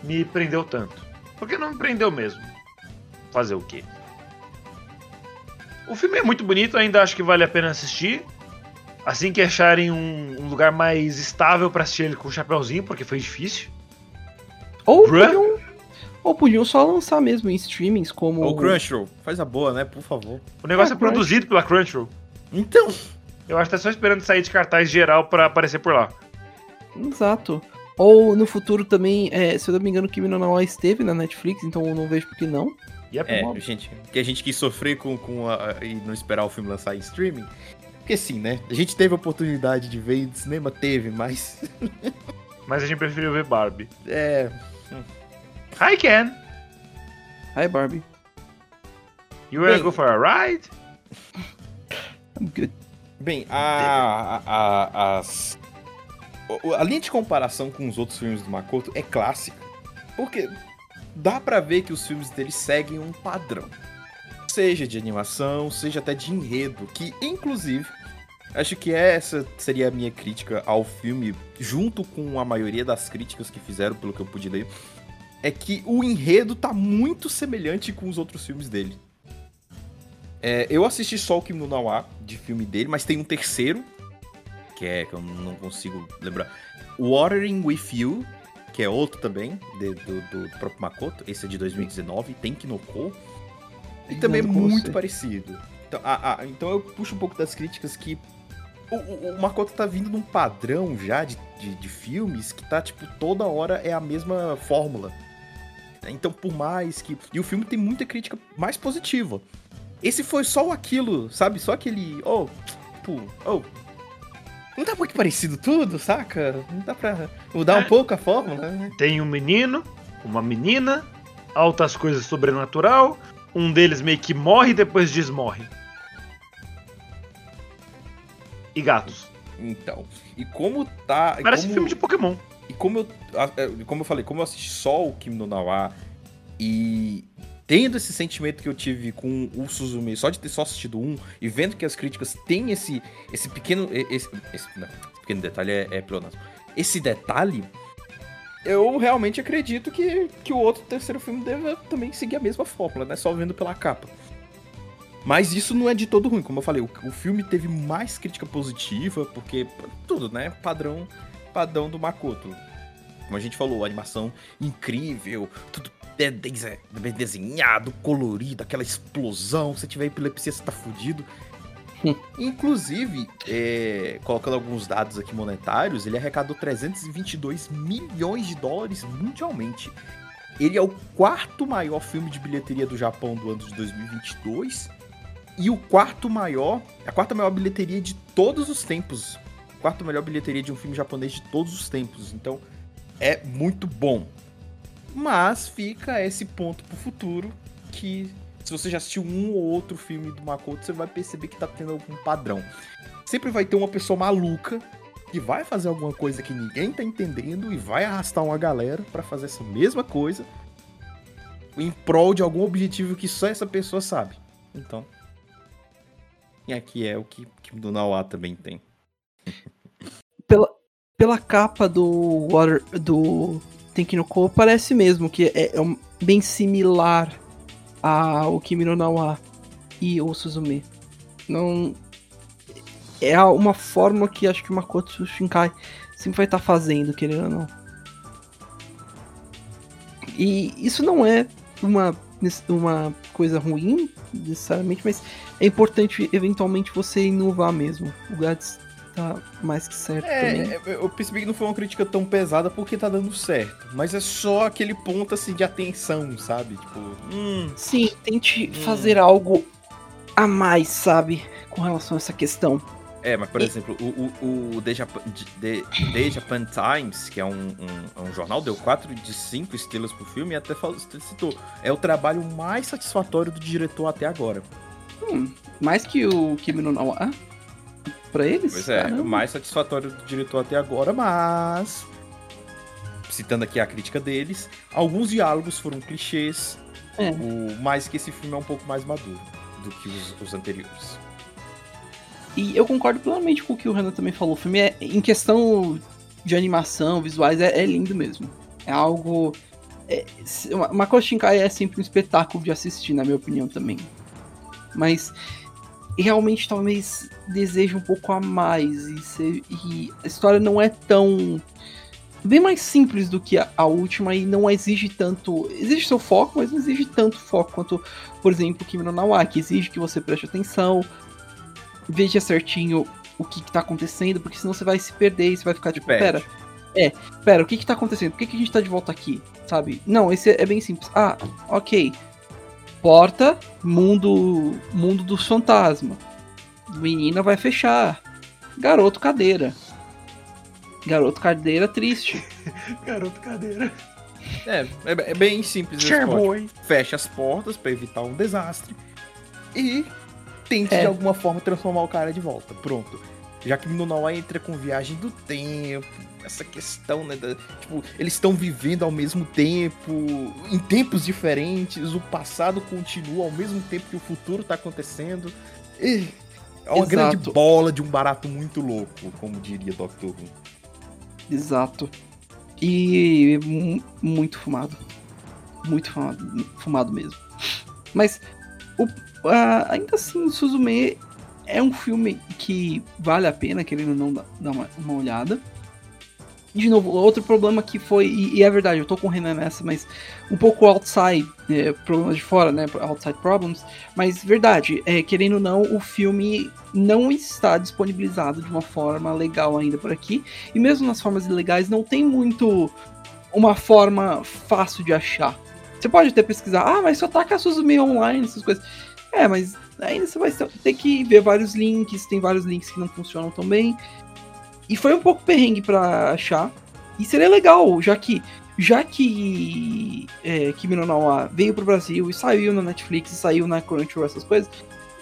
me prendeu tanto. Porque não me prendeu mesmo. Fazer o quê? O filme é muito bonito, ainda acho que vale a pena assistir. Assim que acharem um, um lugar mais estável pra assistir ele com o chapéuzinho, porque foi difícil. Ou podiam, ou podiam só lançar mesmo em streamings como. Ô, Crunchyroll, faz a boa, né? Por favor. O negócio Ah, é produzido pela Crunchyroll. Então. Eu acho que tá só esperando sair de cartaz geral pra aparecer por lá. Exato. Ou no futuro também, é, se eu não me engano, Kimi no Na esteve na Netflix, então eu não vejo por que não. Yep. É, gente, que a gente quis sofrer com, com a, e não esperar o filme lançar em streaming. Porque sim, né? A gente teve a oportunidade de ver no cinema, teve, mas. Mas a gente preferiu ver Barbie. É. Hi, Ken! Hi, Barbie. You wanna Bem- go for a ride? I'm good. Bem, a, a, a, as- a linha de comparação com os outros filmes do Makoto é clássica. Porque dá pra ver que os filmes dele seguem um padrão. Seja de animação, seja até de enredo. Que, inclusive, acho que essa seria a minha crítica ao filme, junto com a maioria das críticas que fizeram, pelo que eu pude ler. É que o enredo tá muito semelhante com os outros filmes dele. É, eu assisti só o Kim no Na wa, de filme dele, mas tem um terceiro, que é que eu não consigo lembrar. Watering With You, que é outro também, de- do, do próprio Makoto. Esse é de 2019, tem Kinoko. E também é muito você. parecido. Então, então eu puxo um pouco das críticas que o, o, o Makoto tá vindo num padrão já de, de, de filmes que tá, tipo, toda hora é a mesma fórmula. Então, por mais que. E o filme tem muita crítica mais positiva. esse foi só aquilo, sabe? Só aquele. Oh, tipo, oh. Não tá muito parecido tudo, saca? Não dá pra mudar um É. pouco a fórmula, né? Tem um menino, uma menina, altas coisas sobrenatural. Um deles meio que morre e depois desmorre. E gatos. Então. E como tá. Parece como... filme de Pokémon. E como eu, é, como eu falei, como eu assisti só o Kim no Nawa e tendo esse sentimento que eu tive com o Suzume, só de ter só assistido um e vendo que as críticas têm esse, esse pequeno. Esse, esse- não, pequeno detalhe é, é pleonasmo. Esse detalhe, eu realmente acredito que, que o outro terceiro filme deva também seguir a mesma fórmula, né? Só vendo pela capa. Mas isso não é de todo ruim, como eu falei, o, o filme teve mais crítica positiva, porque tudo, né? Padrão, padrão do Makoto. Como a gente falou, animação incrível, tudo bem desenhado, colorido, aquela explosão. Se tiver epilepsia, você tá fudido. Inclusive, é, colocando alguns dados aqui monetários, ele arrecadou 322 milhões de dólares mundialmente. Ele é o quarto maior filme de bilheteria do Japão do ano de 2022 e o quarto maior, a quarta maior bilheteria de todos os tempos. Quarta melhor bilheteria de um filme japonês de todos os tempos. Então, é muito bom. Mas fica esse ponto pro futuro que se você já assistiu um ou outro filme do Makoto, você vai perceber que tá tendo algum padrão. Sempre vai ter uma pessoa maluca que vai fazer alguma coisa que ninguém tá entendendo e vai arrastar uma galera pra fazer essa mesma coisa em prol de algum objetivo que só essa pessoa sabe. Então, e aqui é o que, que do Nawa também tem. Pela, pela capa do Water, do Tenkinoko, parece mesmo que é, é um- bem similar ao Kimi no Nawa e o Suzume. Não é uma forma que acho que o Makoto Shinkai sempre vai estar fazendo, querendo ou não. E isso não é uma, uma coisa ruim, necessariamente, mas é importante eventualmente você inovar mesmo. O Gats tá mais que certo também. É, é, eu percebi que não foi uma crítica tão pesada porque tá dando certo. Mas é só aquele ponto assim de atenção, sabe? Tipo, hum, Sim, tente Hum. fazer algo a mais, sabe? Com relação a essa questão. É, mas por E- exemplo, o, o, o The, Japan, The, The Japan Times, que é um, um, um jornal, deu 4 de 5 estrelas pro filme e até citou. É o trabalho mais satisfatório do diretor até agora. Hum, mais que o Kimi no Nawa pra eles? Pois é, Caramba. o mais satisfatório do diretor até agora, mas. Citando aqui a crítica deles, alguns diálogos foram clichês, É. o, mais que esse filme é um pouco mais maduro do que os, os anteriores. E eu concordo plenamente com o que o Renan também falou. O filme é, em questão de animação, visuais, é, é lindo mesmo. É algo. É, uma- Makoto Shinkai é sempre um espetáculo de assistir, na minha opinião também. Mas realmente talvez deseje um pouco a mais. E, se- e a história não é tão. Bem mais simples do que a, a última e não exige tanto. Exige seu foco, mas não exige tanto foco quanto, por exemplo, Kimi no Nawa, que exige que você preste atenção, veja certinho o que, que tá acontecendo, porque senão você vai se perder e você vai ficar tipo, pera, Perde. pera, o que que tá acontecendo? Por que, que a gente tá de volta aqui? Sabe? Não, esse é bem simples. Ah, ok. Porta, mundo, mundo dos fantasmas. Menina vai fechar. Garoto cadeira. Garoto cadeira triste. Garoto cadeira. É, é, é bem simples. Shareboy. Fecha as portas pra evitar um desastre e tente É. de alguma forma transformar o cara de volta. Pronto. Já que no Nawa entra com viagem do tempo, essa questão, né? da- tipo, eles estão vivendo ao mesmo tempo, em tempos diferentes, o passado continua ao mesmo tempo que o futuro tá acontecendo. E é uma Exato. grande bola de um barato muito louco, como diria Dr. Who. Exato. E mu- muito fumado. Muito fumado, fumado mesmo. Mas o- a- ainda assim, Suzume é um filme que vale a pena, querendo ou não, dar uma, uma olhada. De novo, outro problema que foi, e, e é verdade, eu tô com o Renan nessa, mas um pouco outside, é, problemas de fora, né? Outside problems. Mas verdade, é, querendo ou não, o filme não está disponibilizado de uma forma legal ainda por aqui. E mesmo nas formas ilegais, não tem muito uma forma fácil de achar. Você pode até pesquisar, ah, mas só tá com a Suzume online, essas coisas. É, mas ainda você vai ter que ver vários links, tem vários links que não funcionam tão bem. E foi um pouco perrengue para achar. E seria legal, já que já que é, Kimi no Nawa veio pro Brasil e saiu na Netflix e saiu na Crunchyroll, essas coisas,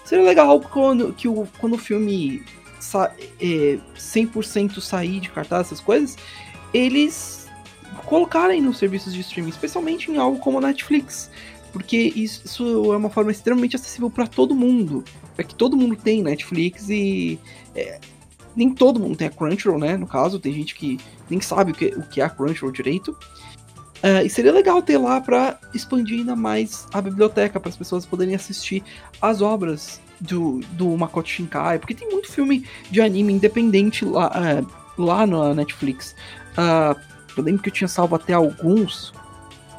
seria legal quando, que o, quando o filme sa, é, 100% sair de cartaz, essas coisas, eles colocarem nos serviços de streaming, especialmente em algo como a Netflix. Porque isso, é uma forma extremamente acessível para todo mundo. É que todo mundo tem Netflix e. É, nem todo mundo tem a Crunchyroll, né? No caso, tem gente que nem sabe o que, o que é a Crunchyroll direito. Uh, e seria legal ter lá para expandir ainda mais a biblioteca, para as pessoas poderem assistir as obras do, do Makoto Shinkai, porque tem muito filme de anime independente lá, uh, lá na Netflix. Uh, eu lembro que eu tinha salvo até alguns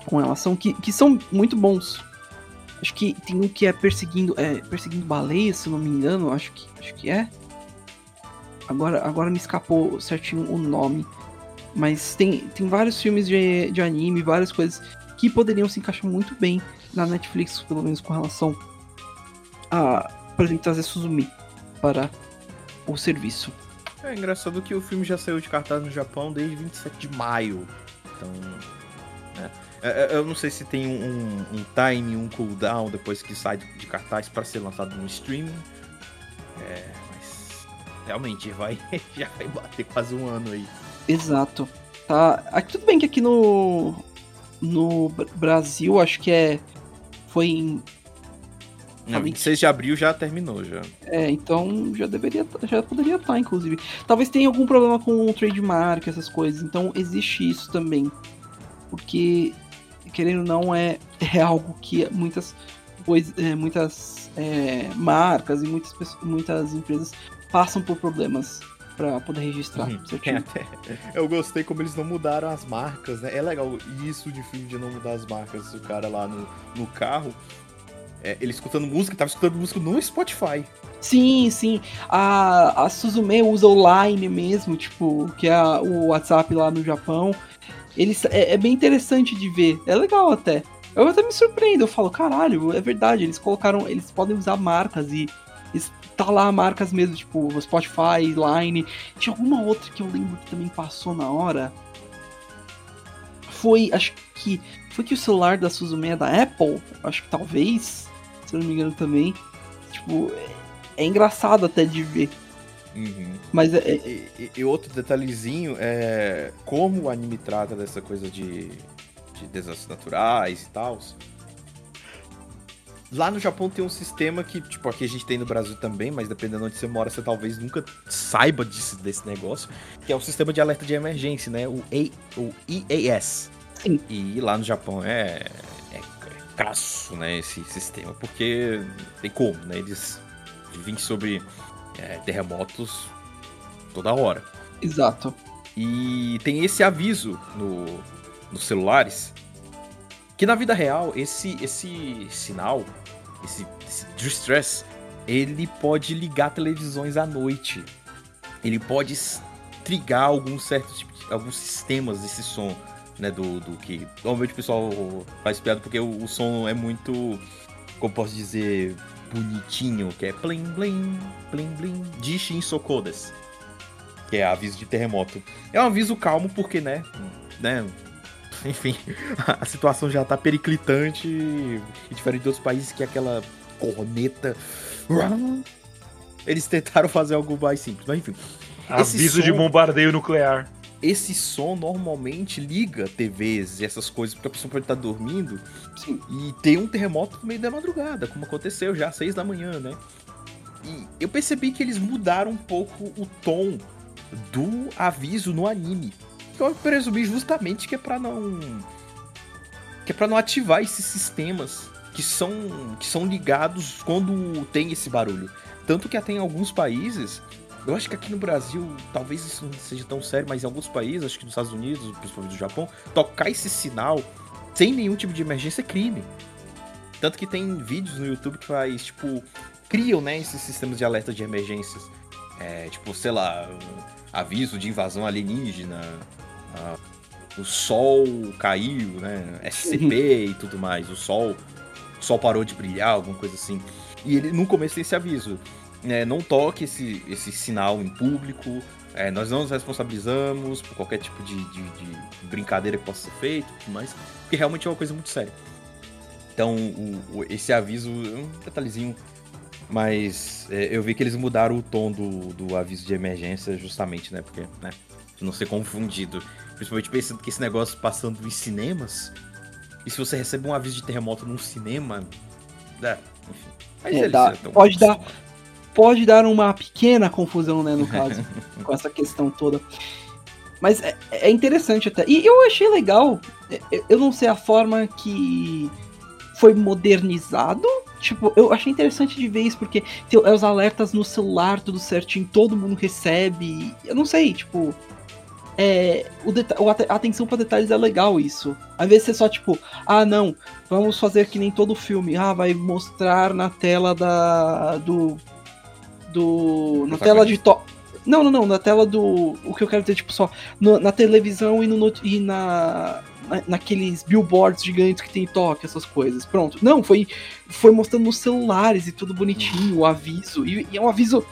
com relação que, que são muito bons. Acho que tem um que é perseguindo, é, perseguindo baleias, se não me engano, acho que, acho que é. Agora, agora me escapou certinho o nome. Mas tem, tem vários filmes de, de anime, várias coisas que poderiam se encaixar muito bem na Netflix, pelo menos com relação a, por exemplo, trazer Suzumi para o serviço. É engraçado que o filme já saiu de cartaz no Japão desde 27 de maio. Então. Né? Eu não sei se tem um, um time, um cooldown depois que sai de cartaz para ser lançado no streaming. É, mas realmente vai, já vai bater quase um ano aí. Exato. Tá. Aqui, tudo bem que aqui no. No Brasil, acho que é. Foi em. Não, 26 de abril já terminou já. É, então já deveria. Já poderia estar, inclusive. Talvez tenha algum problema com o trademark, essas coisas. Então existe isso também. Porque, querendo ou não, é, é algo que muitas, pois, é, muitas é, marcas e muitas, muitas empresas passam por problemas para poder registrar. Uhum. É, eu gostei como eles não mudaram as marcas, né? É legal isso de filme de não mudar as marcas. O cara lá no, no carro, é, ele escutando música, tava escutando música no Spotify. Sim, sim. A, a Suzume usa o Line mesmo, tipo, que é o WhatsApp lá no Japão. Eles, é, é, bem interessante de ver. É legal até. Eu até me surpreendo, eu falo, caralho, é verdade, eles colocaram. Eles podem usar marcas e tá lá marcas mesmo, tipo Spotify, Line. Tinha alguma outra que eu lembro que também passou na hora. Foi, acho que. Foi que o celular da Suzume é da Apple? Acho que talvez. Se eu não me engano também. Tipo, é, é engraçado até de ver. Uhum. Mas é, e, e, e, outro detalhezinho é como o anime trata dessa coisa de, de desastres naturais e tal. Lá no Japão tem um sistema que, tipo, aqui a gente tem no Brasil também, mas dependendo onde você mora, você talvez nunca saiba disso, desse negócio, que é o sistema de alerta de emergência, né? O, A, o EAS. Sim. E lá no Japão é, é, é crasso, né, esse sistema, porque tem como, né? Eles vivem sobre é, terremotos toda hora. Exato. E tem esse aviso no, nos celulares que na vida real, esse, esse sinal, esse, esse distress, ele pode ligar televisões à noite. Ele pode trigar alguns certos alguns sistemas desse som, né? Do, do que. Normalmente o pessoal faz piada porque o, o som é muito. Como posso dizer? Bonitinho, que é plim blim, plim blim, de Shin Sokodas. Que é aviso de terremoto. É um aviso calmo porque, né? né enfim, a situação já tá periclitante, e diferente de outros países que é aquela corneta. Eles tentaram fazer algo mais simples, mas enfim. Aviso som, de bombardeio nuclear. Esse som normalmente liga TVs e essas coisas, porque a pessoa pode estar dormindo sim, e tem um terremoto no meio da madrugada, como aconteceu já às seis da manhã, né? E eu percebi que eles mudaram um pouco o tom do aviso no anime eu presumi justamente que é para não que é para não ativar esses sistemas que são que são ligados quando tem esse barulho. Tanto que até em alguns países, eu acho que aqui no Brasil, talvez isso não seja tão sério, mas em alguns países, acho que nos Estados Unidos, principalmente no Japão, tocar esse sinal sem nenhum tipo de emergência é crime. Tanto que tem vídeos no YouTube que faz, tipo, criam, né, esses sistemas de alerta de emergências. É, tipo, sei lá, aviso de invasão alienígena, ah, o sol caiu, né? SCP e tudo mais. O sol, o sol parou de brilhar, alguma coisa assim. E ele no começo tem esse aviso. Né, não toque esse, esse sinal em público. é, nós não nos responsabilizamos por qualquer tipo de, de- de brincadeira que possa ser feita, mais, porque realmente é uma coisa muito séria. Então, o- o- esse aviso, um detalhezinho, mas é, eu vi que eles mudaram o tom do, do aviso de emergência justamente, né? Porque, né? Não ser confundido. Principalmente pensando que esse negócio passando em cinemas. E se você recebe um aviso de terremoto num cinema. É, enfim. Mas É, dá- pode dar-. Pode dar uma pequena confusão, né, no caso, com essa questão toda. Mas é, é interessante até. E eu achei legal, é, eu não sei a forma que foi modernizado. Tipo, eu achei interessante de ver isso, porque tem os alertas no celular, tudo certinho, todo mundo recebe. Eu não sei, tipo. É, o a atenção pra detalhes é legal isso. Às vezes você só, tipo, ah, não, vamos fazer que nem todo filme. Ah, vai mostrar na tela da. do. Do. na tela de to. Não, não, não, na tela do. O que eu quero dizer, tipo, só. no- na televisão e, no, e na, na- naqueles billboards gigantes que tem em Tóquio, essas coisas. Pronto. Não, foi, foi mostrando nos celulares e tudo bonitinho, o aviso. E, e é um aviso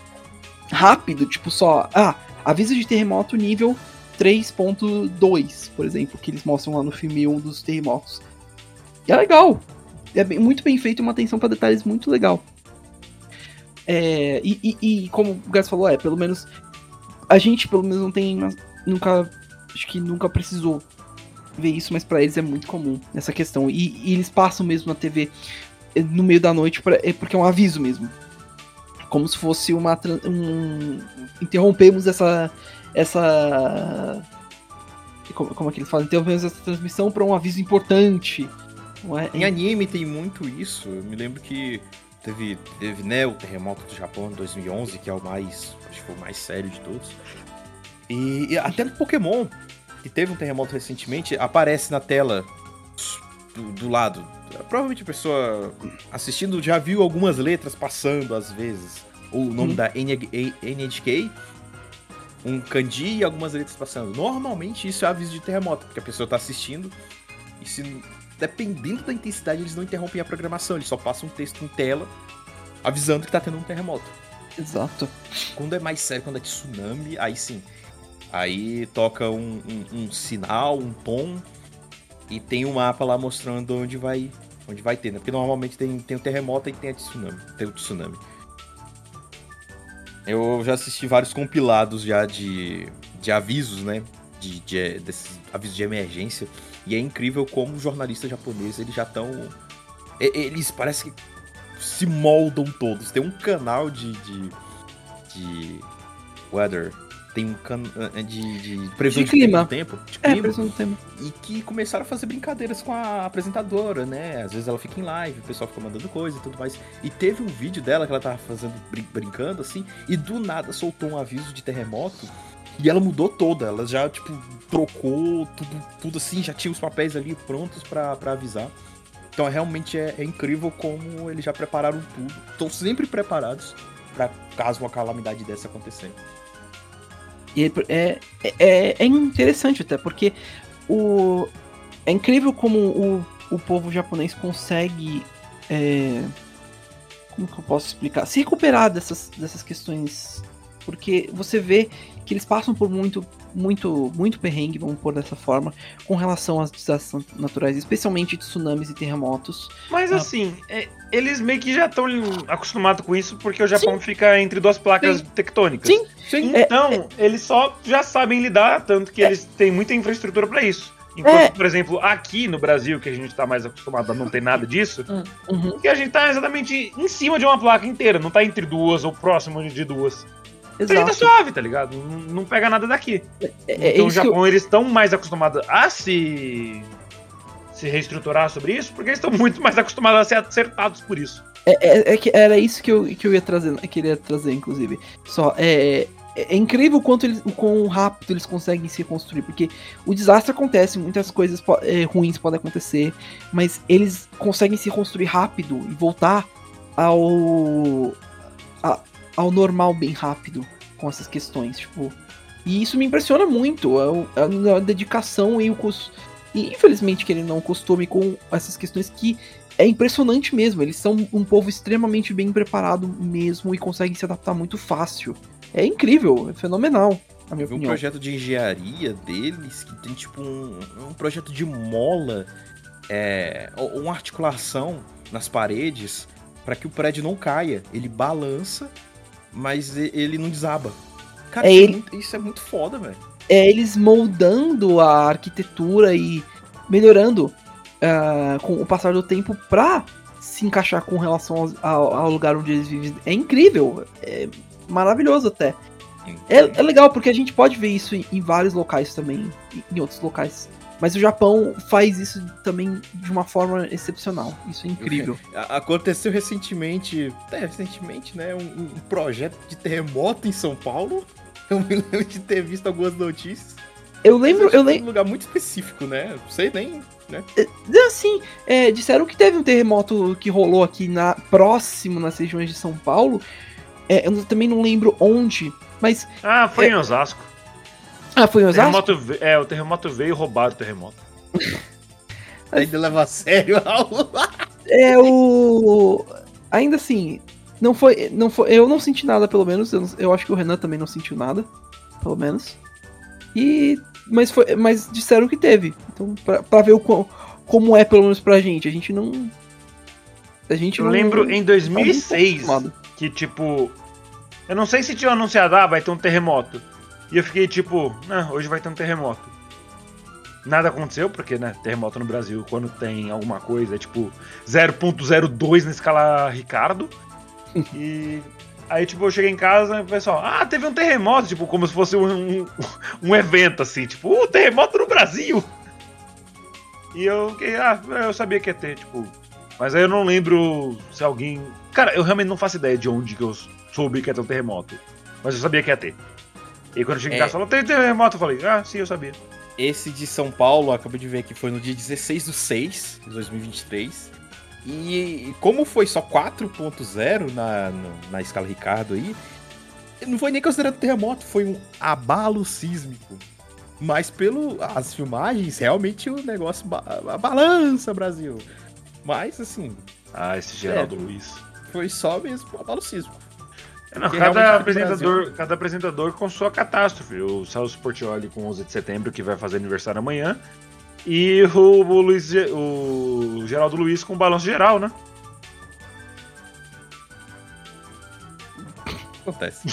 rápido, tipo, só. Ah, aviso de terremoto nível 3.2, por exemplo, que eles mostram lá no filme um dos terremotos. E é legal. É bem- muito bem feito, uma atenção pra detalhes muito legal. É, e, e- e como o Gas falou, é, pelo menos. A gente, pelo menos, não tem. Nunca. Acho que nunca precisou ver isso, mas pra eles é muito comum essa questão. E, e eles passam mesmo na TV eh, no meio da noite, pra, é porque é um aviso mesmo. Como se fosse uma. Um, interrompemos essa. Essa. Como, como é que eles falam? Interrompemos essa transmissão pra um aviso importante. É? Em anime tem muito isso. Eu me lembro que teve, teve né, o terremoto do Japão em 2011, que é o mais, acho que foi o mais sério de todos. E, e até no Pokémon, que teve um terremoto recentemente, aparece na tela do, do lado. Provavelmente a pessoa assistindo já viu algumas letras passando às vezes. O nome Uhum. da NH NHK, um kanji e algumas letras passando. Normalmente isso é aviso de terremoto, porque a pessoa tá assistindo e se dependendo da intensidade, eles não interrompem a programação, eles só passam um texto em tela avisando que tá tendo um terremoto. Exato. Quando é mais sério, quando é tsunami, aí sim. Aí toca um, um- um sinal, um tom, e tem um mapa lá mostrando onde vai, onde vai ter, né? Porque normalmente tem, tem o terremoto e tem a tsunami. Tem o tsunami. Eu já assisti vários compilados já de, de avisos, né? De, de- desses avisos de emergência. E é incrível como os jornalistas japoneses, eles já estão. Eles parece que se moldam todos. Tem um canal de. de, de weather. Tem um canal de, de previsão De clima. do tempo. De É, clima. precisando do tema. E que começaram a fazer brincadeiras com a apresentadora, né? Às vezes ela fica em live, o pessoal fica mandando coisa e tudo mais. E teve um vídeo dela que ela tava fazendo, brin- brincando assim, e do nada soltou um aviso de terremoto. E ela mudou toda, ela já, tipo, trocou tudo, tudo assim, já tinha os papéis ali prontos pra avisar. Então, realmente é, é incrível como eles já prepararam tudo. Estão sempre preparados pra caso uma calamidade dessa acontecer. E é, é, é, é interessante até, porque o, é incrível como o, o povo japonês consegue. é, como que eu posso explicar? Se recuperar dessas, dessas questões. Porque você vê que eles passam por muito, muito, muito perrengue, vamos pôr dessa forma, com relação às desastres naturais, especialmente tsunamis e terremotos. Mas Ah. assim, é, eles meio que já estão acostumados com isso, porque o Japão fica entre duas placas tectônicas. Sim, Sim, Então, eles só já sabem lidar, tanto que eles têm muita infraestrutura pra isso. Enquanto, É. por exemplo, aqui no Brasil, que a gente tá mais acostumado a não ter nada disso, Uhum, que a gente tá exatamente em cima de uma placa inteira, não tá entre duas ou próximo de duas. A gente tá exato. suave, tá ligado? Não, não pega nada daqui. É, é então o que eu- Japão, eles estão mais acostumados a se se reestruturar sobre isso, porque eles estão muito mais acostumados a ser acertados por isso. É, é- é que era isso que eu, que eu ia trazer, que queria trazer, inclusive. Só, é, é, é incrível o quanto eles, o quão rápido eles conseguem se reconstruir, porque o desastre acontece, muitas coisas po- é, ruins podem acontecer, mas eles conseguem se reconstruir rápido e voltar ao, a- ao normal bem rápido com essas questões, tipo. E isso me impressiona muito, a, a- a dedicação e o cus- e infelizmente que ele não costume com essas questões que é impressionante mesmo. Eles são um povo extremamente bem preparado mesmo e conseguem se adaptar muito fácil. É incrível, é fenomenal. Na minha vi um opinião. projeto de engenharia deles que tem tipo um, um projeto de mola, é, ou- uma articulação nas paredes para que o prédio não caia. Ele balança, mas ele não desaba. Cara, É isso, ele- é muito, isso é muito foda, velho. é eles moldando a arquitetura e melhorando ah, com o passar do tempo pra se encaixar com relação ao, ao lugar onde eles vivem. É incrível, é maravilhoso até. É, é legal porque a gente pode ver isso em, em vários locais também, em- em outros locais. Mas o Japão faz isso também de uma forma excepcional. Isso é incrível. Aconteceu recentemente, é, recentemente, né, um, um projeto de terremoto em São Paulo. Eu me lembro de ter visto algumas notícias. Eu lembro, eu é lembro. um lugar muito específico, né? Não sei nem. Assim, é, disseram que teve um terremoto que rolou aqui na próximo nas regiões de São Paulo. É, eu também não lembro onde, mas Ah, foi em Osasco. Ah, foi em Osasco. Terremoto, é, o terremoto veio e roubaram o terremoto. Ainda leva a sério algo. É o ainda assim, não foi, não foi, eu não senti nada pelo menos. Eu, eu acho que o Renan também não sentiu nada, pelo menos. E mas foi, mas disseram que teve. Então pra, pra ver o quão- como é pelo menos pra gente, a gente não a gente Eu não lembro em não tá muito 2006 acostumado. que, tipo. Eu não sei se tinha anunciado, ah, vai ter um terremoto. E eu fiquei tipo, ah, hoje vai ter um terremoto. Nada aconteceu, porque, né, terremoto no Brasil, quando tem alguma coisa, é tipo 0.02 na escala Ricardo. e aí, tipo, eu cheguei em casa e o pessoal, ah, teve um terremoto, tipo, como se fosse um, um, um evento, assim, tipo, uh, terremoto no Brasil! E eu fiquei, ah, eu sabia que ia ter, tipo. Mas aí eu não lembro se alguém. Cara, eu realmente não faço ideia de onde que eu soube que ia ter um terremoto. Mas eu sabia que ia ter. E quando eu cheguei em É. casa, falou, tem terremoto, eu falei, ah, sim, eu sabia. Esse de São Paulo, acabei de ver que foi no dia 16 do 6 de 2023. E como foi só 4.0 na, no- na escala Ricardo aí, não foi nem considerado terremoto, foi um abalo sísmico. Mas pelo as filmagens, realmente o negócio ba a balança, Brasil. Mas assim, Ah, esse Geraldo Luiz. foi só mesmo um abalo sísmico. É, não, cada, apresentador, cada apresentador com sua catástrofe. O Celso Portioli com 11 de setembro, que vai fazer aniversário amanhã. E o, o Luiz, o Geraldo Luiz com o balanço geral, né? Acontece.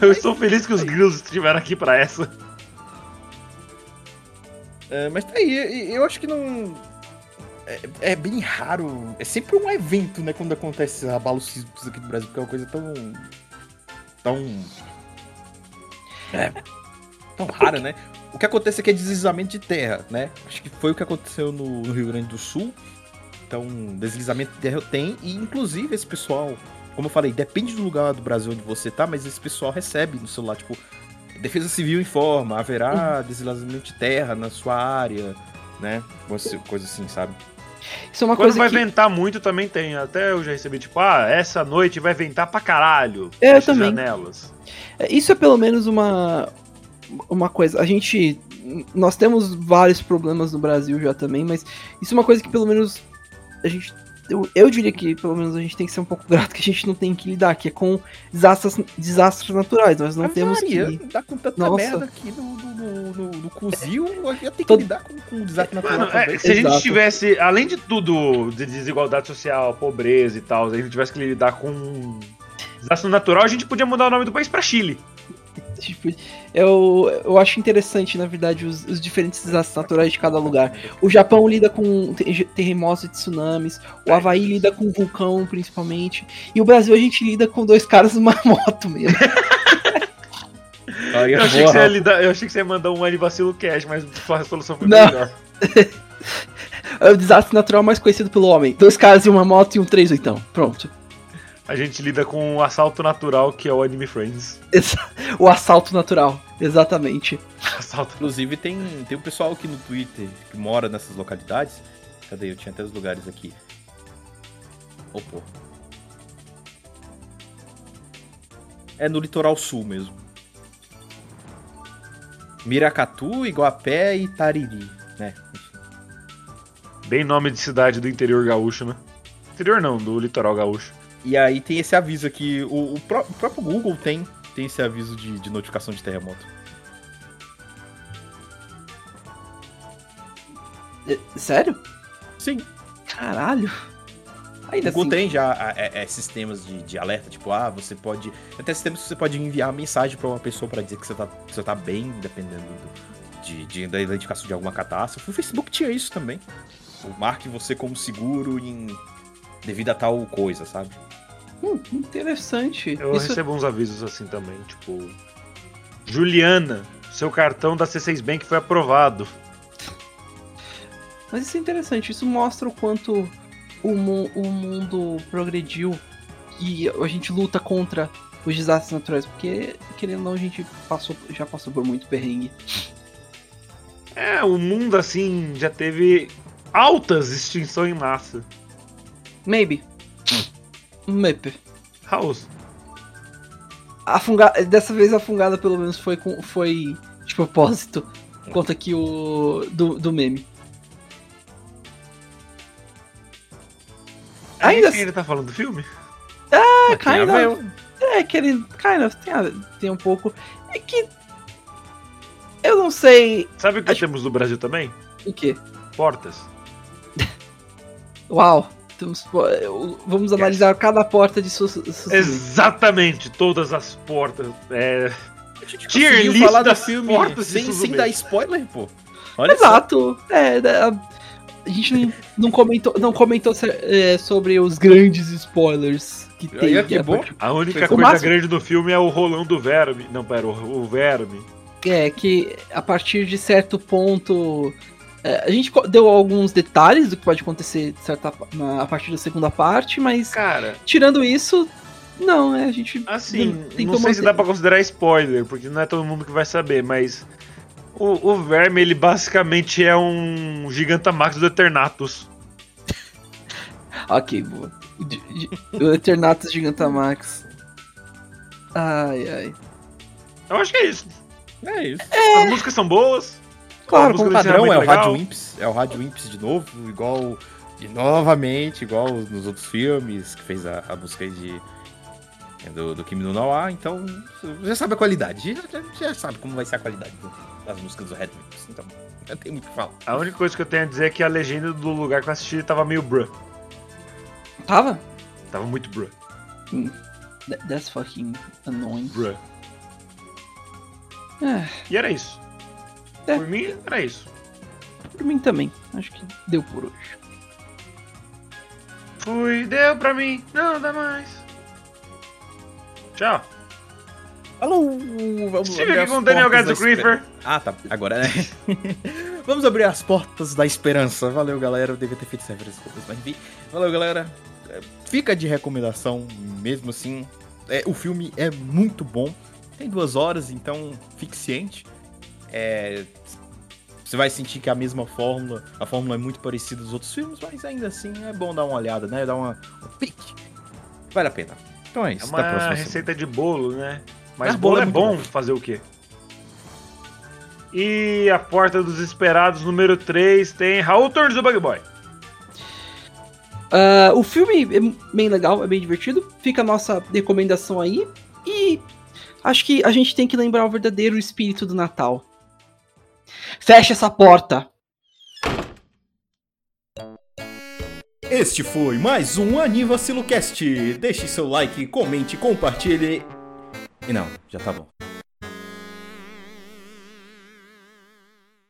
Eu estou feliz que os grilos estiveram aqui pra essa. É, mas tá aí, eu acho que não. É, é bem raro. É sempre um evento, né? Quando acontece abalos sísmicos aqui no Brasil, porque é uma coisa tão. tão. É. tão rara, né? O que acontece aqui é deslizamento de terra, né? Acho que foi o que aconteceu no, no Rio Grande do Sul. Então, deslizamento de terra tem, e inclusive esse pessoal, como eu falei, depende do lugar do Brasil onde você tá, mas esse pessoal recebe no celular, tipo, Defesa Civil informa, haverá deslizamento de terra na sua área, né? Coisa assim, sabe? Isso é uma Quando coisa vai que ventar muito também tem. Até eu já recebi, tipo, ah, essa noite vai ventar pra caralho. É, eu também. janelas. É, Isso é pelo menos uma uma coisa. A gente nós temos vários problemas no Brasil já também, mas isso é uma coisa que pelo menos a gente eu, eu diria que pelo menos a gente tem que ser um pouco grato que a gente não tem que lidar, que é com desastres, desastres naturais. Nós não temos Avaria, que Dá com tanta Nossa. merda aqui no, no, no, no cozil, eu ia ter que lidar com, com desastre natural Mano, é, se a gente Exato. tivesse, além de tudo, de desigualdade social, pobreza e tal, se a gente tivesse que lidar com desastre natural, a gente podia mudar o nome do país pra Chile. Tipo, eu, eu acho interessante, na verdade, os, os diferentes desastres naturais de cada lugar. O Japão lida com te- terremotos e tsunamis, o Havaí lida com vulcão, principalmente, e o Brasil a gente lida com dois caras numa moto mesmo. Eu achei, que boa, você ia lidar- eu achei que você ia mandar um Anivacilo Cash, mas sua resolução foi Não. melhor. É o desastre natural mais conhecido pelo homem. Dois caras e uma moto e um 3 então. Pronto. A gente lida com o assalto natural, que é o Anime Friends. O assalto natural. Exatamente. Assalto Inclusive, tem, tem um pessoal aqui no Twitter que mora nessas localidades. Cadê? Eu tinha até os lugares aqui. Ô, porra. É no litoral sul mesmo. Miracatu, Iguapé e Tariri, né? Bem nome de cidade do interior gaúcho, né? Interior não, do litoral gaúcho. E aí tem esse aviso aqui, o, o pró- o próprio Google tem, tem esse aviso de, de notificação de terremoto. É, Sério? Sim, Caralho. o Ainda Google assim. tem já é, é, sistemas de, de alerta, tipo, ah, você pode. Até sistemas que você pode enviar mensagem pra uma pessoa pra dizer que você tá, você tá bem, dependendo do- de, de- da identificação de alguma catástrofe. O Facebook tinha isso também. O marque você como seguro em. devido a tal coisa, sabe? Hum, interessante. Eu Isso, recebo uns avisos assim também, tipo. Juliana, seu cartão da C6 Bank foi aprovado. Mas isso é interessante. Isso mostra o quanto o, mu- o mundo progrediu e a gente luta contra os desastres naturais. Porque, querendo ou não, a gente passou, já passou por muito perrengue. É, o mundo assim já teve altas extinções em massa. Maybe. Maybe. House. A funga... Dessa vez a fungada pelo menos foi, com... foi de propósito. Conta aqui o. Do, do meme. Ainda Ainda ele tá falando do filme? É, Tem a kind of. É, que ele. Kind of, tem, tem um pouco. É que. Eu não sei. Sabe o que Acho- temos no Brasil também? O quê? Portas. Uau. Temos- vamos analisar cada porta de su, su, Exatamente, todas as portas. É, A gente Tier conseguiu list falar do filme portas sem, sem dar spoiler, pô. Olha só. Exato. É, da- a gente não, não comentou, não comentou é, sobre os grandes spoilers que tem. Que a bom. a única coisa máximo- grande do filme é o rolão do verme. Não, pera, o, o verme. É, que a partir de certo ponto. É, a gente deu alguns detalhes do que pode acontecer de certa, na- a partir da segunda parte, mas Cara, tirando isso, não, é, a gente. assim, tentou não sei se dá pra considerar spoiler, porque não é todo mundo que vai saber, mas. O, o verme, ele basicamente é um Gigantamax do Eternatus. Ok, boa. O Eternatus Gigantamax. Ai, ai. Eu acho que é isso. É isso. As músicas são boas. Claro, a música O do padrão é o legal. Rádio Imps, é o Rádio Imps de novo, igual. E novamente, igual nos outros filmes, que fez a, a música aí de. Do, do Kimi no Nawa, então já sabe a qualidade, já, já- sabe como vai ser a qualidade do- das músicas do Red Imps, então não tem muito o que falar. A única coisa que eu tenho a dizer é que a legenda do lugar que eu assisti tava meio bruh. Tava? Tava muito bruh. That- That's fucking annoying. Bruh. É, E era isso. É. Por mim, era isso. por mim também. Acho que deu por hoje. Fui, deu pra mim, não dá mais. Tchau. Alô, vamos Estive abrir aqui as com o Daniel portas Gadzo da esper- Creeper. Ah, tá. Agora, né? Vamos abrir as portas da esperança. Valeu, galera. Eu devia ter feito sempre desculpas, mas enfim. Valeu, galera. É, Fica de recomendação, mesmo assim. É, o filme é muito bom. Tem duas horas, então fique ciente. É, você vai sentir que é a mesma fórmula. A fórmula é muito parecida dos outros filmes, mas ainda assim é bom dar uma olhada, né? Dar uma, um pique. Vale a pena. Então é É isso. A uma próxima receita de bolo, né? Mas Ah, bolo bolo é é bom bom. fazer o quê? E a Porta dos Esperados, número 3, tem Raul Turns do Bug Boy. Ah, o filme é bem legal, é bem divertido. Fica a nossa recomendação aí. E acho que a gente tem que lembrar o verdadeiro espírito do Natal. Fecha essa porta! Este foi mais um Anivacilocast. Deixe seu like, comente, compartilhe. E não, já tá bom.